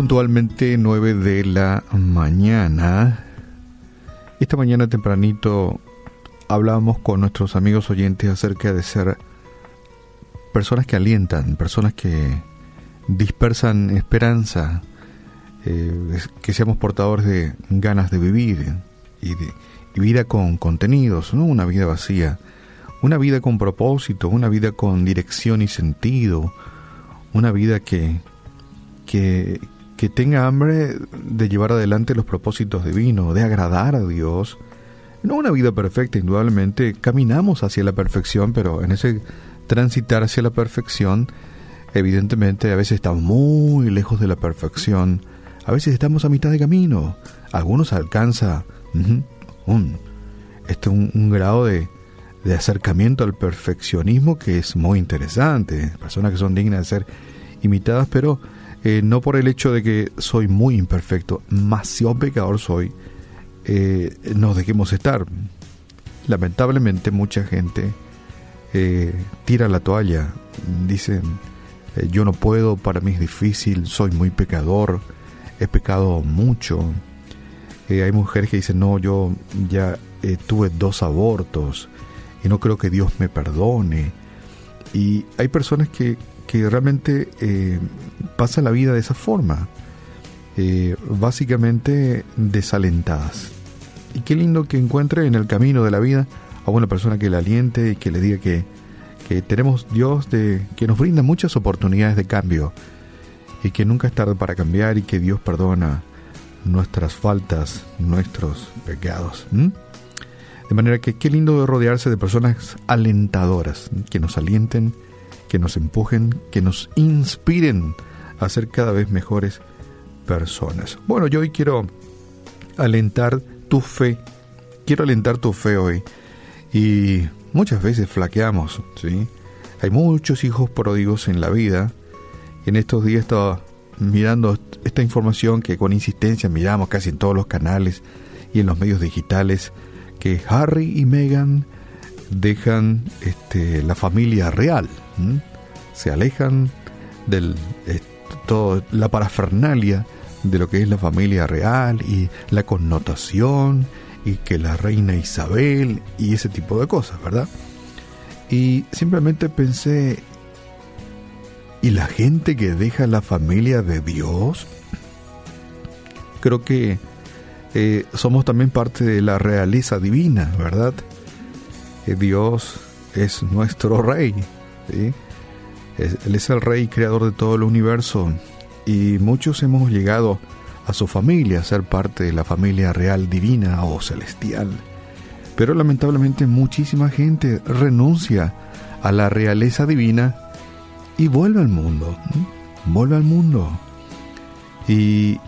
puntualmente 9 de la mañana. Esta mañana tempranito hablábamos con nuestros amigos oyentes acerca de ser personas que alientan, personas que dispersan esperanza, eh, que seamos portadores de ganas de vivir y de vida con contenidos, no una vida vacía, una vida con propósito, una vida con dirección y sentido, una vida que, que, que tenga hambre de llevar adelante los propósitos divinos, de agradar a Dios. No una vida perfecta, indudablemente, caminamos hacia la perfección, pero en ese transitar hacia la perfección, evidentemente a veces estamos muy lejos de la perfección, a veces estamos a mitad de camino, algunos alcanza un, este, un, grado de, de acercamiento al perfeccionismo que es muy interesante, personas que son dignas de ser imitadas, pero eh, no por el hecho de que soy muy imperfecto, demasiado pecador soy, eh, nos dejemos estar. Lamentablemente mucha gente eh, tira la toalla, dicen, yo no puedo, para mí es difícil, soy muy pecador, he pecado mucho. hay mujeres que dicen, no, yo ya tuve dos abortos y no creo que Dios me perdone. Y hay personas que que realmente eh, pasa la vida de esa forma, eh, básicamente desalentadas. Y qué lindo que encuentre en el camino de la vida a una persona que le aliente y que le diga que, que tenemos Dios de, que nos brinda muchas oportunidades de cambio y que nunca es tarde para cambiar y que Dios perdona nuestras faltas, nuestros pecados. De manera que qué lindo rodearse de personas alentadoras, que nos alienten, que nos empujen, que nos inspiren a ser cada vez mejores personas. Bueno, yo hoy quiero alentar tu fe, quiero alentar tu fe hoy. Y muchas veces flaqueamos, ¿sí? Hay muchos hijos pródigos en la vida. En estos días estaba mirando esta información que con insistencia miramos casi en todos los canales y en los medios digitales, que Harry y Meghan dejan este, la familia real, se alejan de la parafernalia de lo que es la familia real y la connotación y que la reina Isabel y ese tipo de cosas, ¿verdad? Y simplemente pensé, ¿y la gente que deja la familia de Dios? Creo que eh, somos también parte de la realeza divina, ¿verdad? Eh, Dios es nuestro rey, ¿sí? Él es el rey creador de todo el universo y muchos hemos llegado a su familia, a ser parte de la familia real divina o celestial. Pero lamentablemente muchísima gente renuncia a la realeza divina y vuelve al mundo, vuelve al mundo. Y,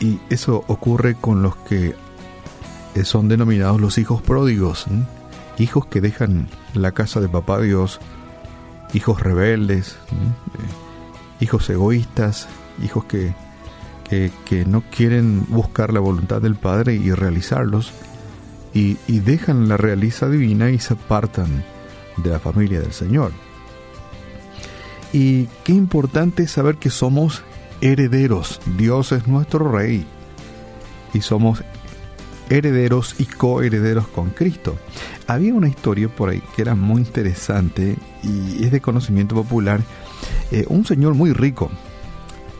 y eso ocurre con los que son denominados los hijos pródigos, hijos que dejan la casa de papá Dios hijos rebeldes, eh, hijos egoístas, hijos que, que, no quieren buscar la voluntad del Padre y realizarlos, y, y dejan la realiza divina y se apartan de la familia del Señor. Y qué importante es saber que somos herederos. Dios es nuestro Rey. Y somos herederos y coherederos con Cristo. Había una historia por ahí que era muy interesante y es de conocimiento popular. Eh, un señor muy rico,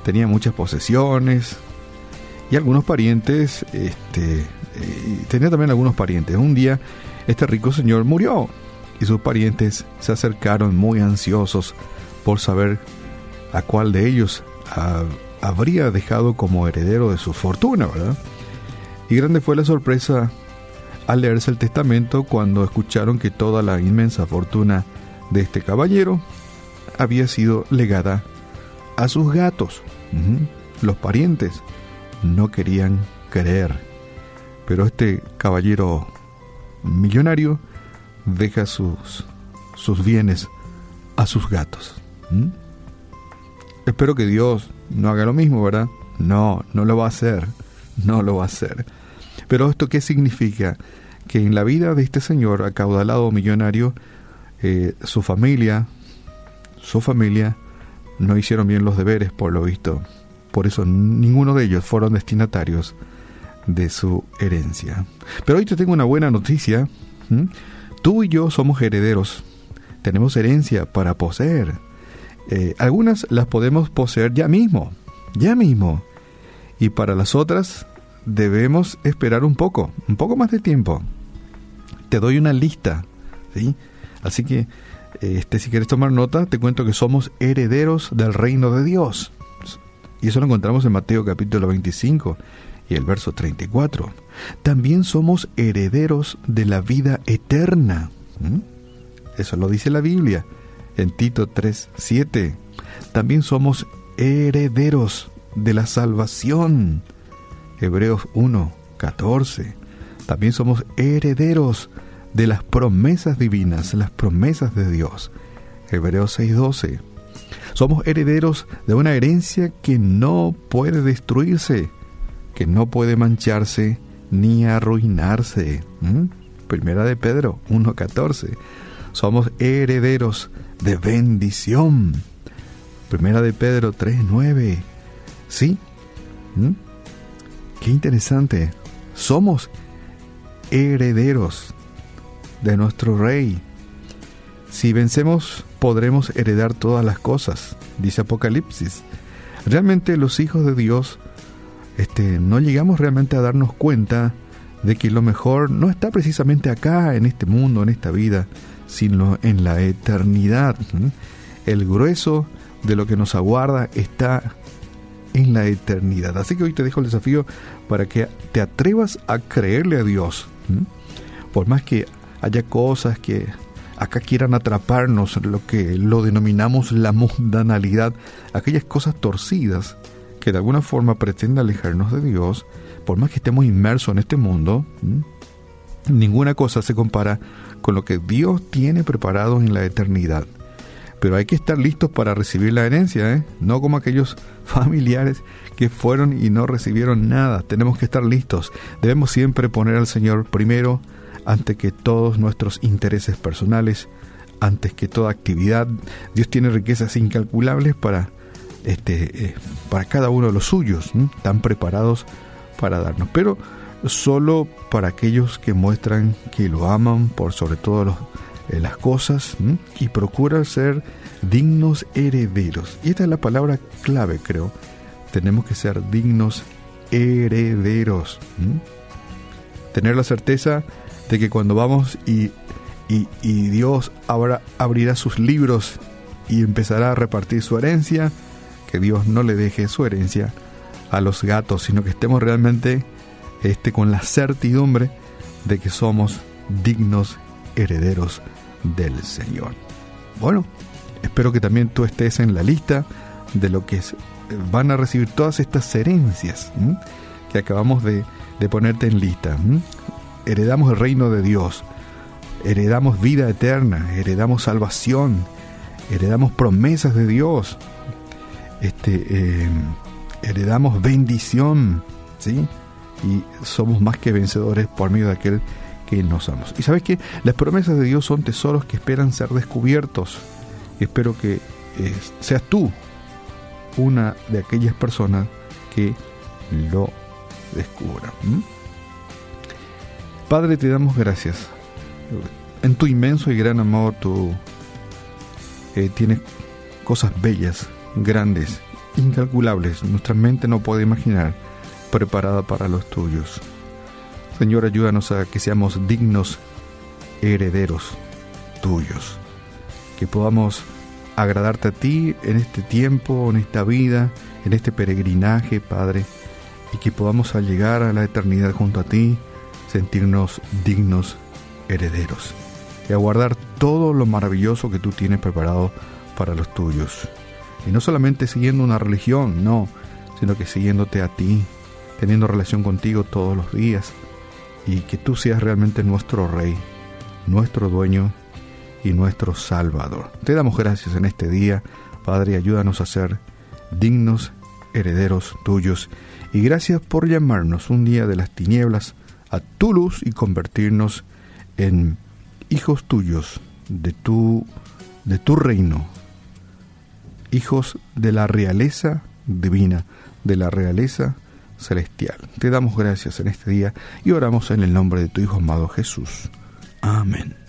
tenía muchas posesiones y algunos parientes, este, eh, tenía también algunos parientes. Un día este rico señor murió y sus parientes se acercaron muy ansiosos por saber a cuál de ellos habría dejado como heredero de su fortuna, ¿verdad? Y grande fue la sorpresa al leerse el testamento cuando escucharon que toda la inmensa fortuna de este caballero había sido legada a sus gatos. Los parientes no querían creer, pero este caballero millonario deja sus, sus bienes a sus gatos. Espero que Dios no haga lo mismo, ¿verdad? No, no lo va a hacer no lo va a hacer. Pero esto qué significa? Que en la vida de este señor acaudalado millonario, eh, su familia, su familia, no hicieron bien los deberes por lo visto. por eso ninguno de ellos fueron destinatarios de su herencia. Pero hoy te tengo una buena noticia. Tú y yo somos herederos. Tenemos herencia para poseer. Eh, algunas las podemos poseer ya mismo, ya mismo. Y para las otras debemos esperar un poco, un poco más de tiempo. Te doy una lista, ¿sí? Así que, este, si quieres tomar nota, te cuento que somos herederos del reino de Dios. Y eso lo encontramos en Mateo capítulo 25 y el verso 34. También somos herederos de la vida eterna. Eso lo dice la Biblia en Tito 3, 7. También somos herederos de la salvación. Hebreos 1, 14. También somos herederos de las promesas divinas, las promesas de Dios. Hebreos 6, 12. Somos herederos de una herencia que no puede destruirse, que no puede mancharse ni arruinarse. Primera de Pedro 1.14. Somos herederos de bendición. Primera de Pedro 3.9. ¿Sí? Qué interesante. Somos herederos de nuestro Rey. Si vencemos, podremos heredar todas las cosas, dice Apocalipsis. Realmente los hijos de Dios este, no llegamos realmente a darnos cuenta de que lo mejor no está precisamente acá, en este mundo, en esta vida, sino en la eternidad. El grueso de lo que nos aguarda está en la eternidad. Así que hoy te dejo el desafío para que te atrevas a creerle a Dios. Por más que haya cosas que acá quieran atraparnos, lo que lo denominamos la mundanalidad, aquellas cosas torcidas que de alguna forma pretende alejarnos de Dios, por más que estemos inmersos en este mundo, ninguna cosa se compara con lo que Dios tiene preparado en la eternidad. Pero hay que estar listos para recibir la herencia, ¿eh? no como aquellos familiares que fueron y no recibieron nada. Tenemos que estar listos. Debemos siempre poner al Señor primero, antes que todos nuestros intereses personales, antes que toda actividad. Dios tiene riquezas incalculables para este, eh, para cada uno de los suyos, tan preparados para darnos, pero solo para aquellos que muestran que lo aman por sobre todo eh, las cosas y procuran ser dignos herederos. Y esta es la palabra clave, creo. Tenemos que ser dignos herederos. Tener la certeza de que cuando vamos y, Dios abrirá sus libros y empezará a repartir su herencia, que Dios no le deje su herencia a los gatos, sino que estemos realmente este, con la certidumbre de que somos dignos herederos del Señor. Bueno, espero que también tú estés en la lista de lo que van a recibir todas estas herencias que acabamos de, ponerte en lista. Heredamos el reino de Dios, heredamos vida eterna, heredamos salvación, heredamos promesas de Dios, este, eh, heredamos bendición, ¿sí? Y somos más que vencedores por medio de aquel que nos amamos. Y sabes que las promesas de Dios son tesoros que esperan ser descubiertos. Espero que eh, seas tú una de aquellas personas que lo descubran. Padre, te damos gracias. En tu inmenso y gran amor, tú eh, tienes cosas bellas grandes, incalculables, nuestra mente no puede imaginar, preparada para los tuyos. Señor, ayúdanos a que seamos dignos herederos tuyos, que podamos agradarte a ti en este tiempo, en esta vida, en este peregrinaje, Padre, y que podamos al llegar a la eternidad junto a ti, sentirnos dignos herederos y aguardar todo lo maravilloso que tú tienes preparado para los tuyos. Y no solamente siguiendo una religión, no, sino que siguiéndote a ti, teniendo relación contigo todos los días, y que tú seas realmente nuestro Rey, nuestro dueño y nuestro Salvador. Te damos gracias en este día, Padre, ayúdanos a ser dignos herederos tuyos, y gracias por llamarnos un día de las tinieblas a tu luz y convertirnos en hijos tuyos de tu de tu reino hijos de la realeza divina, de la realeza celestial. Te damos gracias en este día y oramos en el nombre de tu Hijo amado Jesús. Amén.